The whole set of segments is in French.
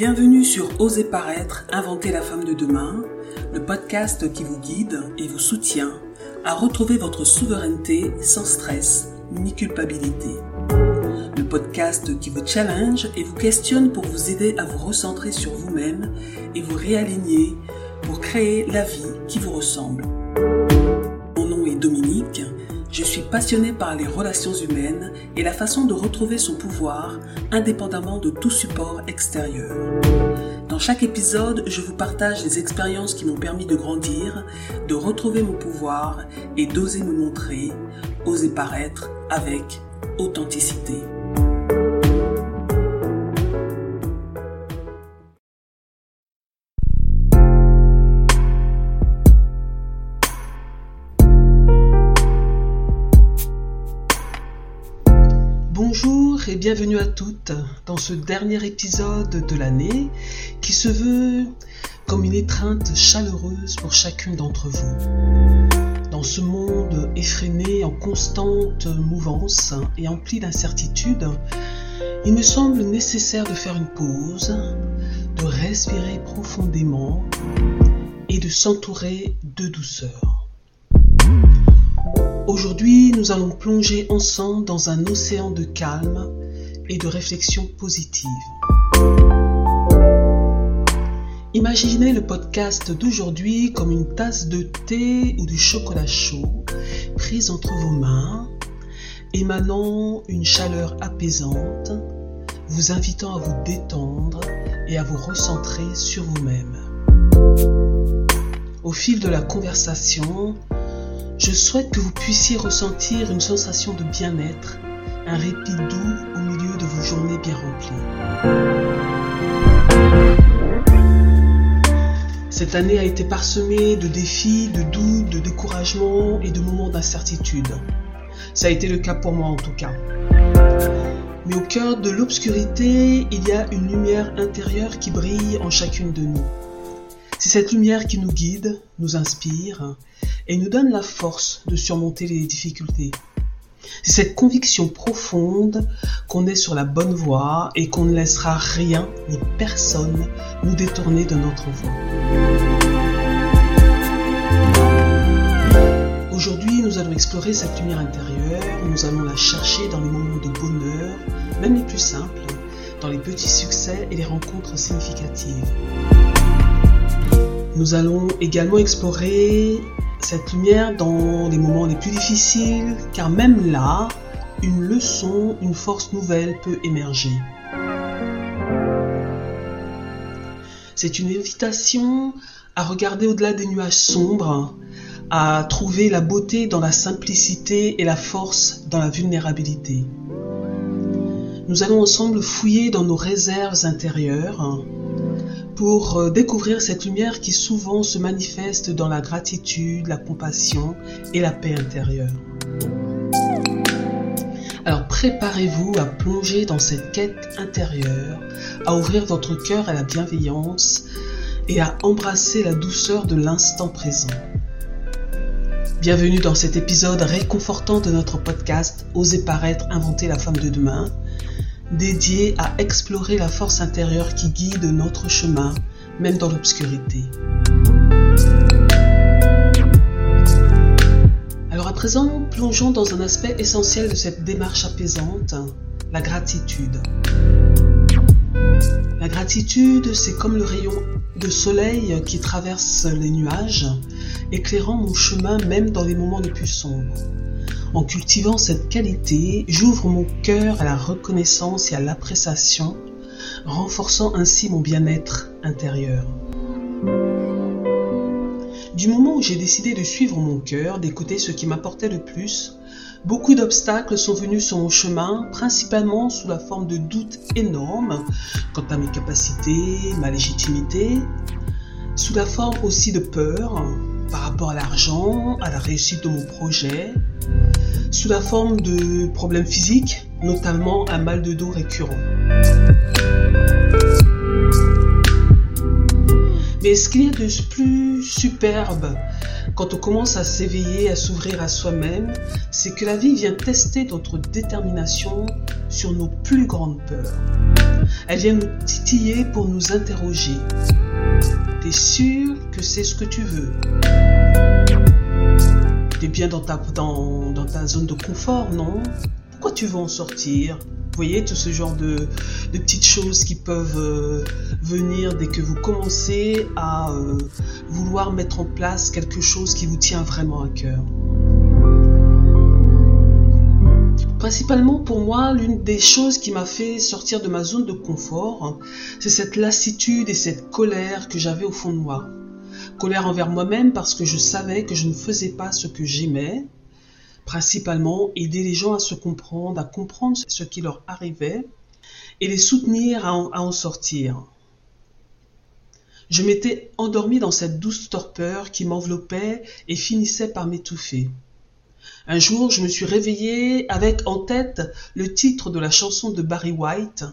Bienvenue sur Oser paraître, inventer la femme de demain, le podcast qui vous guide et vous soutient à retrouver votre souveraineté sans stress ni culpabilité. Le podcast qui vous challenge et vous questionne pour vous aider à vous recentrer sur vous-même et vous réaligner pour créer la vie qui vous ressemble. Passionnée par les relations humaines et la façon de retrouver son pouvoir indépendamment de tout support extérieur. Dans chaque épisode, je vous partage les expériences qui m'ont permis de grandir, de retrouver mon pouvoir et d'oser me montrer, oser paraître avec authenticité. Bienvenue à toutes dans ce dernier épisode de l'année qui se veut comme une étreinte chaleureuse pour chacune d'entre vous. Dans ce monde effréné en constante mouvance et empli d'incertitudes, il me semble nécessaire de faire une pause, de respirer profondément et de s'entourer de douceur. Aujourd'hui, nous allons plonger ensemble dans un océan de calme et de réflexion positive. Imaginez le podcast d'aujourd'hui comme une tasse de thé ou du chocolat chaud prise entre vos mains, émanant une chaleur apaisante, vous invitant à vous détendre et à vous recentrer sur vous-même. Au fil de la conversation, je souhaite que vous puissiez ressentir une sensation de bien-être, un répit doux au milieu de vos journées bien remplies. Cette année a été parsemée de défis, de doutes, de découragement et de moments d'incertitude. Ça a été le cas pour moi en tout cas. Mais au cœur de l'obscurité, il y a une lumière intérieure qui brille en chacune de nous. C'est cette lumière qui nous guide, nous inspire et nous donne la force de surmonter les difficultés. C'est cette conviction profonde qu'on est sur la bonne voie et qu'on ne laissera rien ni personne nous détourner de notre voie. Aujourd'hui, nous allons explorer cette lumière intérieure, nous allons la chercher dans les moments de bonheur, même les plus simples, dans les petits succès et les rencontres significatives. Nous allons également explorer cette lumière dans les moments les plus difficiles, car même là, une leçon, une force nouvelle peut émerger. C'est une invitation à regarder au-delà des nuages sombres, à trouver la beauté dans la simplicité et la force dans la vulnérabilité. Nous allons ensemble fouiller dans nos réserves intérieures, pour euh, découvrir cette lumière qui souvent se manifeste dans la gratitude, la compassion et la paix intérieure. Alors préparez-vous à plonger dans cette quête intérieure, à ouvrir votre cœur à la bienveillance et à embrasser la douceur de l'instant présent. Bienvenue dans cet épisode réconfortant de notre podcast Oser paraître, inventer la femme de demain dédié à explorer la force intérieure qui guide notre chemin, même dans l'obscurité. Alors à présent, plongeons dans un aspect essentiel de cette démarche apaisante, la gratitude. La gratitude, c'est comme le rayon de soleil qui traverse les nuages, éclairant mon chemin même dans les moments les plus sombres. En cultivant cette qualité, j'ouvre mon cœur à la reconnaissance et à l'appréciation, renforçant ainsi mon bien-être intérieur. Du moment où j'ai décidé de suivre mon cœur, d'écouter ce qui m'apportait le plus, beaucoup d'obstacles sont venus sur mon chemin, principalement sous la forme de doutes énormes quant à mes capacités, ma légitimité, sous la forme aussi de peur par rapport à l'argent, à la réussite de mon projet, sous la forme de problèmes physiques, notamment un mal de dos récurrent. Mais ce qu'il y a de plus superbe quand on commence à s'éveiller, à s'ouvrir à soi-même, c'est que la vie vient tester notre détermination sur nos plus grandes peurs. Elle vient nous titiller pour nous interroger. T'es sûr que c'est ce que tu veux bien dans ta, dans, dans ta zone de confort, non? Pourquoi tu veux en sortir? Vous voyez, tout ce genre de, petites choses qui peuvent euh, venir dès que vous commencez à euh, vouloir mettre en place quelque chose qui vous tient vraiment à cœur. Principalement pour moi, l'une des choses qui m'a fait sortir de ma zone de confort, c'est cette lassitude et cette colère que j'avais au fond de moi. Colère envers moi-même parce que je savais que je ne faisais pas ce que j'aimais, principalement aider les gens à se comprendre, à comprendre ce qui leur arrivait et les soutenir à en, sortir. Je m'étais endormi dans cette douce torpeur qui m'enveloppait et finissait par m'étouffer. Un jour, je me suis réveillé avec en tête le titre de la chanson de Barry White,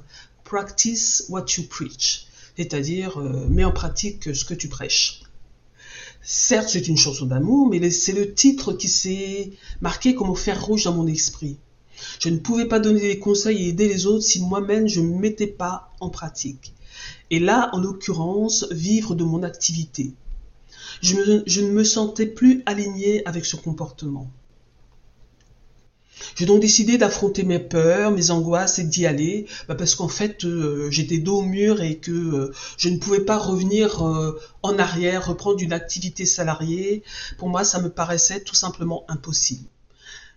Practice what you preach, c'est-à-dire euh, mets en pratique ce que tu prêches. Certes, c'est une chanson d'amour, mais c'est le titre qui s'est marqué comme au fer rouge dans mon esprit. Je ne pouvais pas donner des conseils et aider les autres si moi-même je ne mettais pas en pratique. Et là, en l'occurrence, vivre de mon activité. Je, je ne me sentais plus aligné avec ce comportement. J'ai donc décidé d'affronter mes peurs, mes angoisses et d'y aller, bah, parce qu'en fait euh, j'étais dos au mur et que euh, je ne pouvais pas revenir euh, en arrière, reprendre une activité salariée. Pour moi, ça me paraissait tout simplement impossible.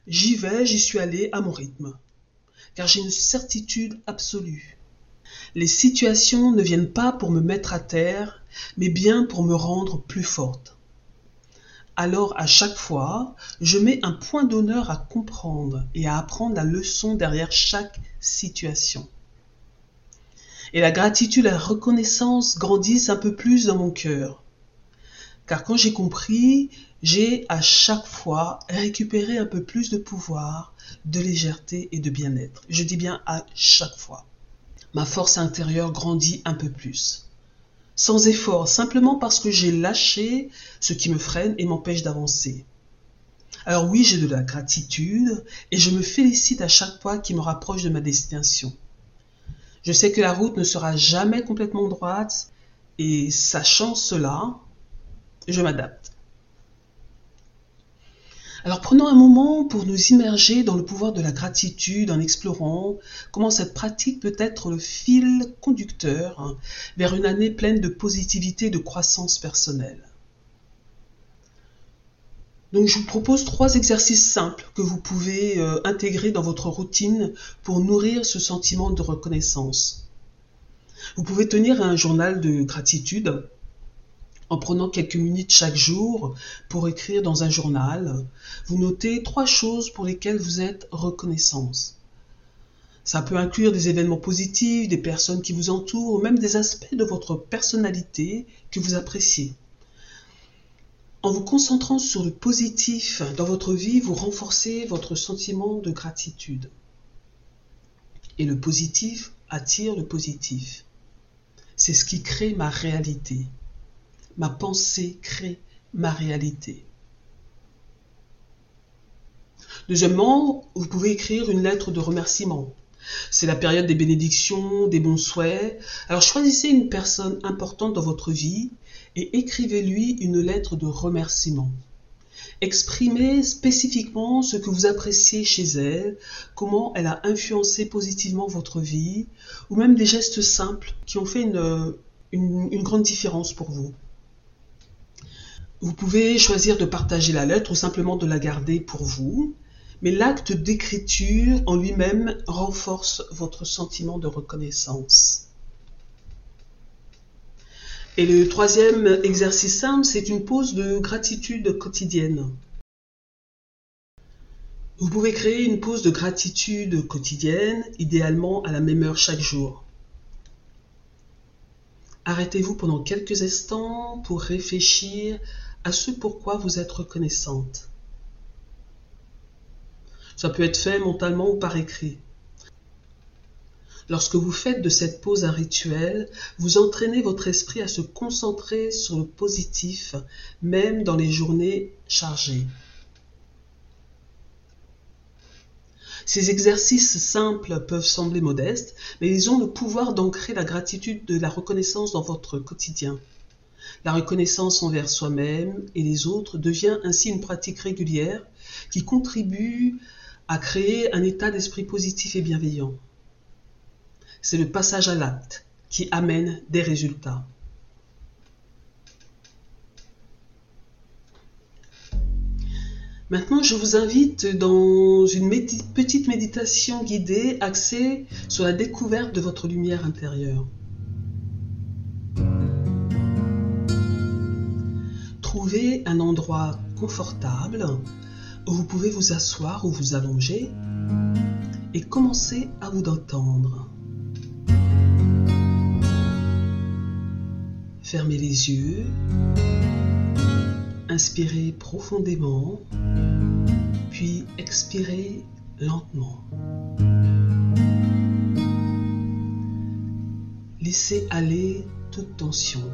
J'y vais, j'y suis allé à mon rythme, car j'ai une certitude absolue. Les situations ne viennent pas pour me mettre à terre, mais bien pour me rendre plus forte alors à chaque fois, je mets un point d'honneur à comprendre et à apprendre la leçon derrière chaque situation. Et la gratitude la reconnaissance grandissent un peu plus dans mon cœur. Car quand j'ai compris, j'ai à chaque fois récupéré un peu plus de pouvoir, de légèreté et de bien-être. Je dis bien à chaque fois. Ma force intérieure grandit un peu plus sans effort, simplement parce que j'ai lâché ce qui me freine et m'empêche d'avancer. Alors oui, j'ai de la gratitude et je me félicite à chaque fois qui me rapproche de ma destination. Je sais que la route ne sera jamais complètement droite et sachant cela, je m'adapte. Alors prenons un moment pour nous immerger dans le pouvoir de la gratitude en explorant comment cette pratique peut être le fil conducteur vers une année pleine de positivité et de croissance personnelle. Donc je vous propose trois exercices simples que vous pouvez euh, intégrer dans votre routine pour nourrir ce sentiment de reconnaissance. Vous pouvez tenir un journal de gratitude en prenant quelques minutes chaque jour pour écrire dans un journal, vous notez trois choses pour lesquelles vous êtes reconnaissance. Ça peut inclure des événements positifs, des personnes qui vous entourent, ou même des aspects de votre personnalité que vous appréciez. En vous concentrant sur le positif dans votre vie, vous renforcez votre sentiment de gratitude. Et le positif attire le positif. C'est ce qui crée ma réalité. Ma pensée crée ma réalité. Deuxièmement, vous pouvez écrire une lettre de remerciement. C'est la période des bénédictions, des bons souhaits. Alors choisissez une personne importante dans votre vie et écrivez-lui une lettre de remerciement. Exprimez spécifiquement ce que vous appréciez chez elle, comment elle a influencé positivement votre vie, ou même des gestes simples qui ont fait une, une grande différence pour vous. Vous pouvez choisir de partager la lettre ou simplement de la garder pour vous, mais l'acte d'écriture en lui-même renforce votre sentiment de reconnaissance. Et le troisième exercice simple, c'est une pause de gratitude quotidienne. Vous pouvez créer une pause de gratitude quotidienne, idéalement à la même heure chaque jour. Arrêtez-vous pendant quelques instants pour réfléchir à ce pourquoi vous êtes reconnaissante. Ça peut être fait mentalement ou par écrit. Lorsque vous faites de cette pause un rituel, vous entraînez votre esprit à se concentrer sur le positif, même dans les journées chargées. Ces exercices simples peuvent sembler modestes, mais ils ont le pouvoir d'ancrer la gratitude de la reconnaissance dans votre quotidien. La reconnaissance envers soi-même et les autres devient ainsi une pratique régulière qui contribue à créer un état d'esprit positif et bienveillant. C'est le passage à l'acte qui amène des résultats. Maintenant, je vous invite dans une petite méditation guidée axée sur la découverte de votre lumière intérieure. Trouvez un endroit confortable où vous pouvez vous asseoir ou vous allonger et commencez à vous entendre. Fermez les yeux Inspirez profondément, puis expirez lentement. Laissez aller toute tension.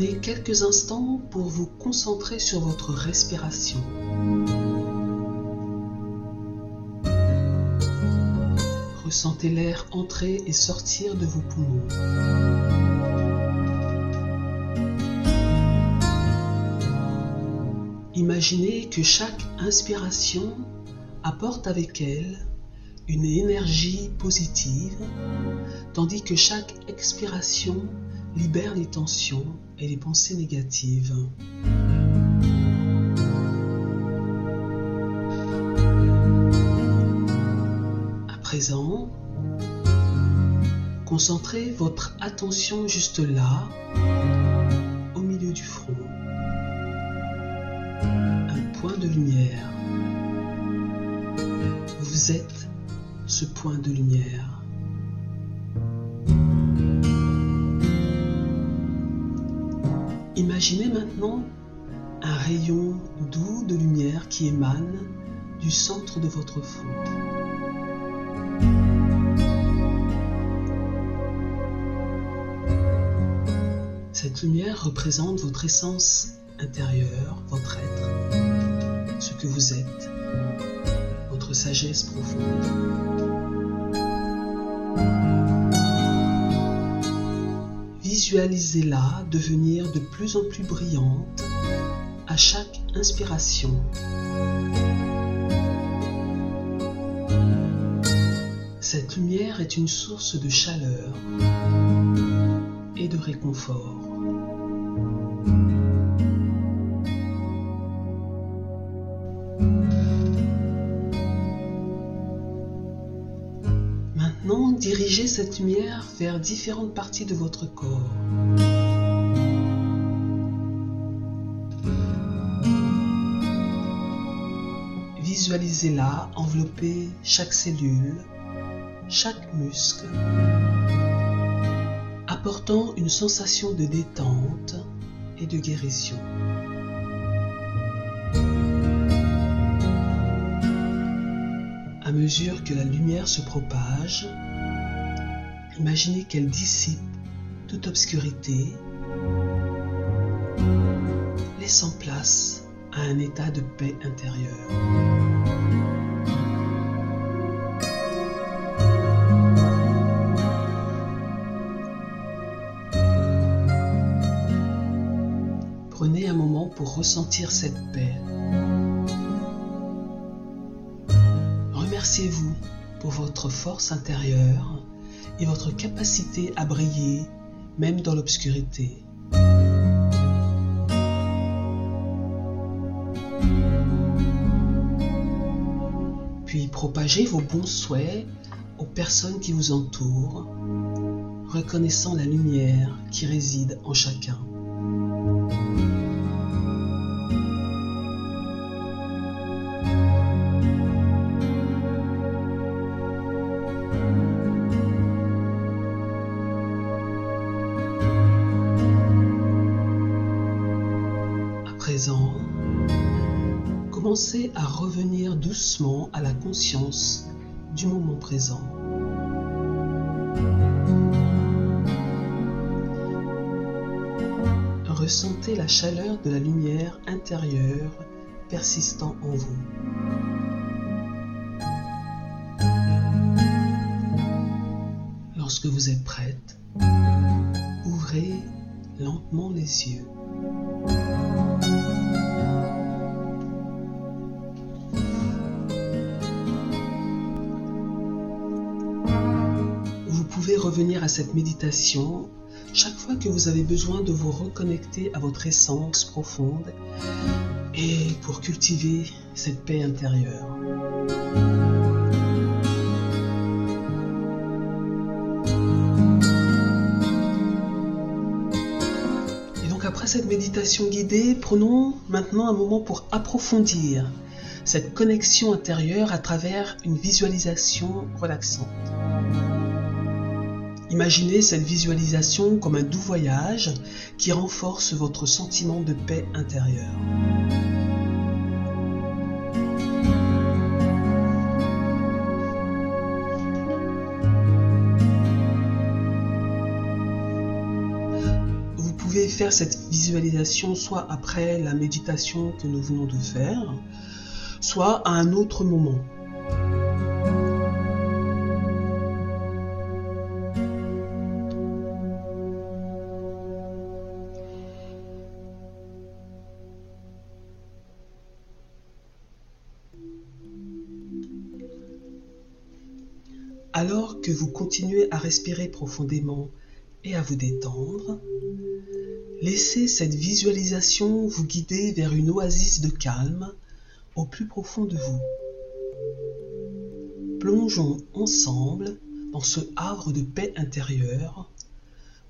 Prenez quelques instants pour vous concentrer sur votre respiration. Sentez l'air entrer et sortir de vos poumons. Imaginez que chaque inspiration apporte avec elle une énergie positive, tandis que chaque expiration libère les tensions et les pensées négatives. concentrez votre attention juste là, au milieu du front. Un point de lumière. Vous êtes ce point de lumière. Imaginez maintenant un rayon doux de lumière qui émane du centre de votre front. Cette lumière représente votre essence intérieure, votre être, ce que vous êtes, votre sagesse profonde. Visualisez-la devenir de plus en plus brillante à chaque inspiration. Cette lumière est une source de chaleur et de réconfort. Maintenant, dirigez cette lumière vers différentes parties de votre corps. Visualisez-la envelopper chaque cellule, chaque muscle, apportant une sensation de détente et de guérison. À mesure que la lumière se propage, imaginez qu'elle dissipe toute obscurité, laissant place à un état de paix intérieure. Prenez un moment pour ressentir cette paix. Remerciez-vous pour votre force intérieure et votre capacité à briller même dans l'obscurité. Puis propagez vos bons souhaits aux personnes qui vous entourent, reconnaissant la lumière qui réside en chacun. Commencez à revenir doucement à la conscience du moment présent. Ressentez la chaleur de la lumière intérieure persistant en vous. Lorsque vous êtes prête, ouvrez lentement les yeux. Revenir à cette méditation chaque fois que vous avez besoin de vous reconnecter à votre essence profonde et pour cultiver cette paix intérieure. Et donc après cette méditation guidée, prenons maintenant un moment pour approfondir cette connexion intérieure à travers une visualisation relaxante. Imaginez cette visualisation comme un doux voyage qui renforce votre sentiment de paix intérieure. Vous pouvez faire cette visualisation soit après la méditation que nous venons de faire, soit à un autre moment. Alors que vous continuez à respirer profondément et à vous détendre, laissez cette visualisation vous guider vers une oasis de calme au plus profond de vous. Plongeons ensemble dans ce havre de paix intérieure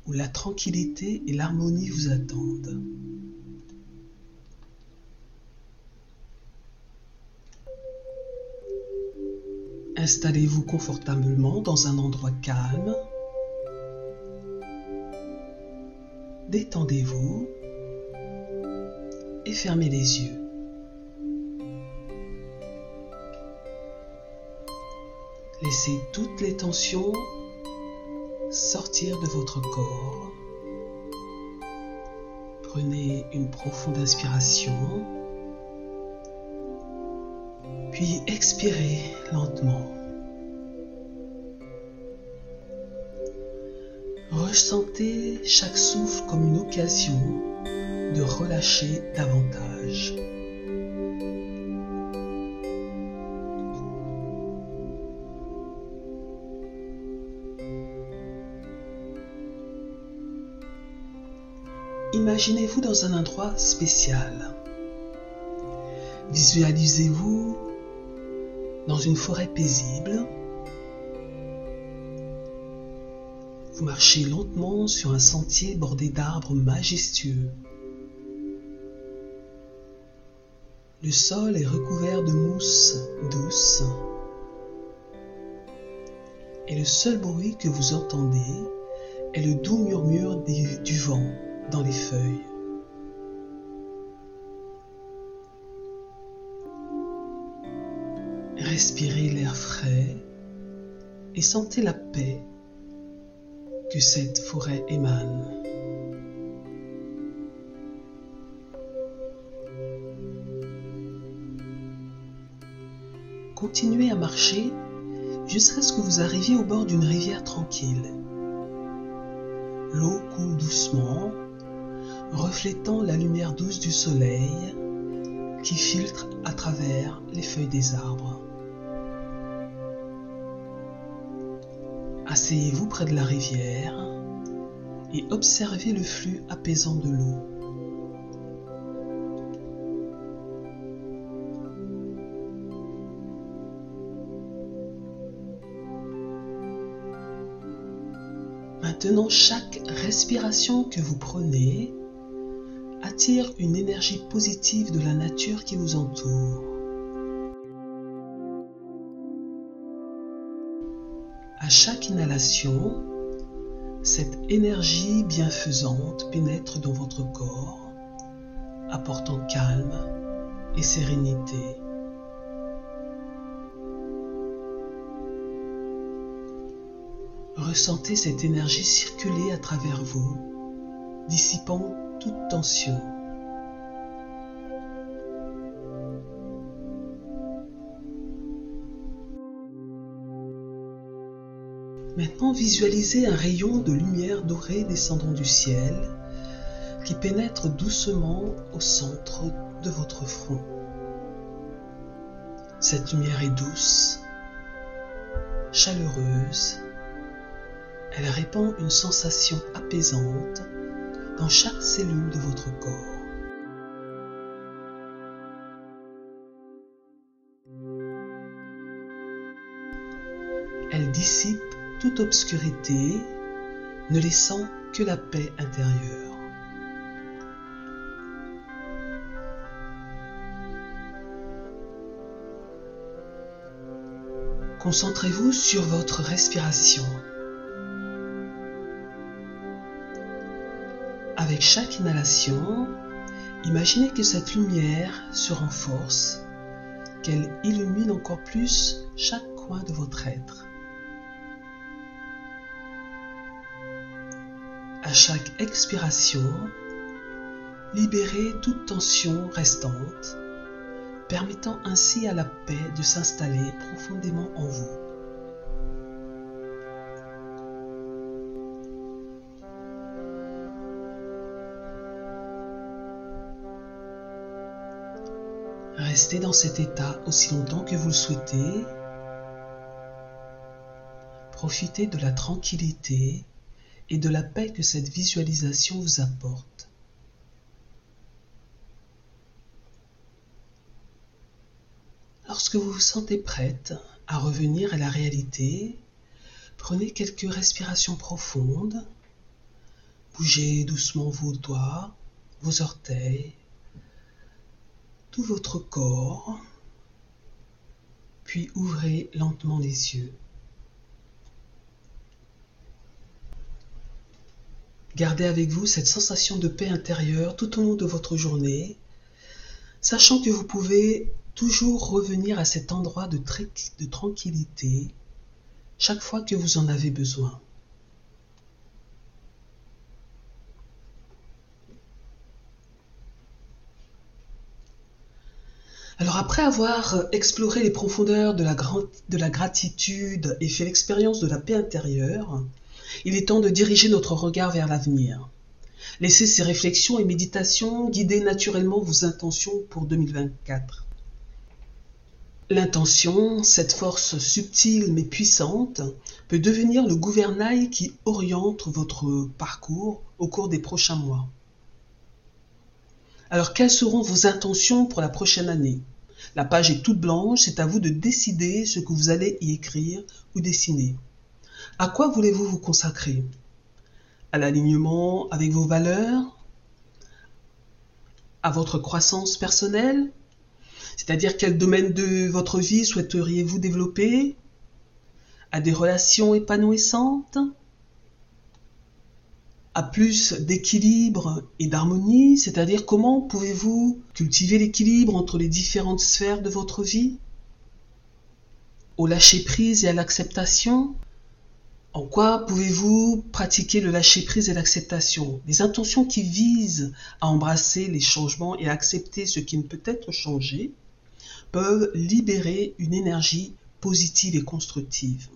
où la tranquillité et l'harmonie vous attendent. Installez-vous confortablement dans un endroit calme. Détendez-vous et fermez les yeux. Laissez toutes les tensions sortir de votre corps. Prenez une profonde inspiration. Puis expirez lentement. Ressentez chaque souffle comme une occasion de relâcher davantage. Imaginez-vous dans un endroit spécial. Visualisez-vous dans une forêt paisible. Vous marchez lentement sur un sentier bordé d'arbres majestueux. Le sol est recouvert de mousse douce. Et le seul bruit que vous entendez est le doux murmure du vent dans les feuilles. Respirez l'air frais et sentez la paix que cette forêt émane. Continuez à marcher jusqu'à ce que vous arriviez au bord d'une rivière tranquille. L'eau coule doucement, reflétant la lumière douce du soleil qui filtre à travers les feuilles des arbres. Asseyez-vous près de la rivière et observez le flux apaisant de l'eau. Maintenant, chaque respiration que vous prenez attire une énergie positive de la nature qui vous entoure. Chaque inhalation, cette énergie bienfaisante pénètre dans votre corps, apportant calme et sérénité. Ressentez cette énergie circuler à travers vous, dissipant toute tension. Maintenant, visualisez un rayon de lumière dorée descendant du ciel qui pénètre doucement au centre de votre front. Cette lumière est douce, chaleureuse. Elle répand une sensation apaisante dans chaque cellule de votre corps. Elle dissipe toute obscurité, ne laissant que la paix intérieure. Concentrez-vous sur votre respiration. Avec chaque inhalation, imaginez que cette lumière se renforce, qu'elle illumine encore plus chaque coin de votre être. À chaque expiration, libérez toute tension restante, permettant ainsi à la paix de s'installer profondément en vous. Restez dans cet état aussi longtemps que vous le souhaitez. Profitez de la tranquillité et de la paix que cette visualisation vous apporte. Lorsque vous vous sentez prête à revenir à la réalité, prenez quelques respirations profondes, bougez doucement vos doigts, vos orteils, tout votre corps, puis ouvrez lentement les yeux. Gardez avec vous cette sensation de paix intérieure tout au long de votre journée, sachant que vous pouvez toujours revenir à cet endroit de, tranquillité chaque fois que vous en avez besoin. Alors après avoir exploré les profondeurs de la gratitude et fait l'expérience de la paix intérieure, il est temps de diriger notre regard vers l'avenir. Laissez ces réflexions et méditations guider naturellement vos intentions pour 2024. L'intention, cette force subtile mais puissante, peut devenir le gouvernail qui oriente votre parcours au cours des prochains mois. Alors quelles seront vos intentions pour la prochaine année? La page est toute blanche, c'est à vous de décider ce que vous allez y écrire ou dessiner. À quoi voulez-vous vous consacrer? À l'alignement avec vos valeurs? À votre croissance personnelle? C'est-à-dire quel domaine de votre vie souhaiteriez-vous développer? À des relations épanouissantes? À plus d'équilibre et d'harmonie, c'est-à-dire comment pouvez-vous cultiver l'équilibre entre les différentes sphères de votre vie? Au lâcher-prise et à l'acceptation? En quoi pouvez-vous pratiquer le lâcher-prise et l'acceptation? Des intentions qui visent à embrasser les changements et à accepter ce qui ne peut être changé peuvent libérer une énergie positive et constructive.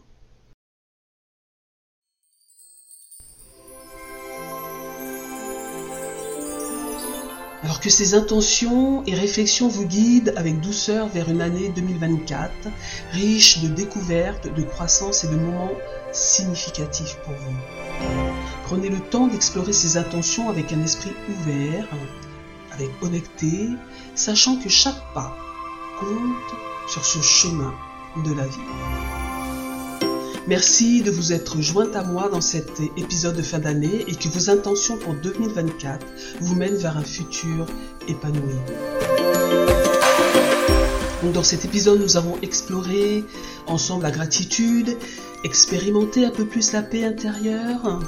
Alors que ces intentions et réflexions vous guident avec douceur vers une année 2024, riche de découvertes, de croissance et de moments significatifs pour vous. Prenez le temps d'explorer ces intentions avec un esprit ouvert, avec honnêteté, sachant que chaque pas compte sur ce chemin de la vie. Merci de vous être jointe à moi dans cet épisode de fin d'année et que vos intentions pour 2024 vous mènent vers un futur épanoui. dans cet épisode, nous avons exploré ensemble la gratitude, expérimenté un peu plus la paix intérieure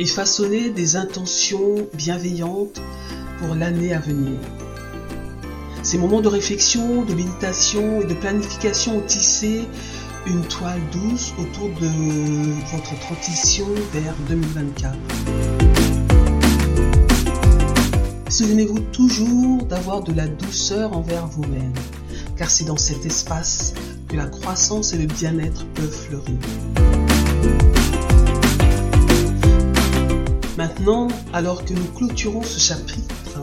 et façonné des intentions bienveillantes pour l'année à venir. Ces moments de réflexion, de méditation et de planification ont tissé une toile douce autour de votre transition vers 2024. Souvenez-vous toujours d'avoir de la douceur envers vous-même, car c'est dans cet espace que la croissance et le bien-être peuvent fleurir. Maintenant, alors que nous clôturons ce chapitre,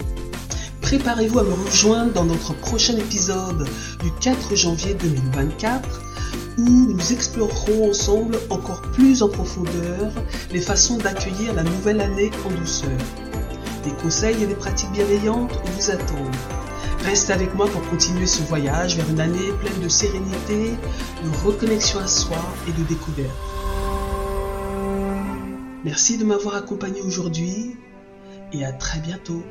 préparez-vous à me rejoindre dans notre prochain épisode du 4 janvier 2024 où nous explorerons ensemble encore plus en profondeur les façons d'accueillir la nouvelle année en douceur. Des conseils et des pratiques bienveillantes vous attendent. Reste avec moi pour continuer ce voyage vers une année pleine de sérénité, de reconnexion à soi et de découverte. Merci de m'avoir accompagné aujourd'hui et à très bientôt.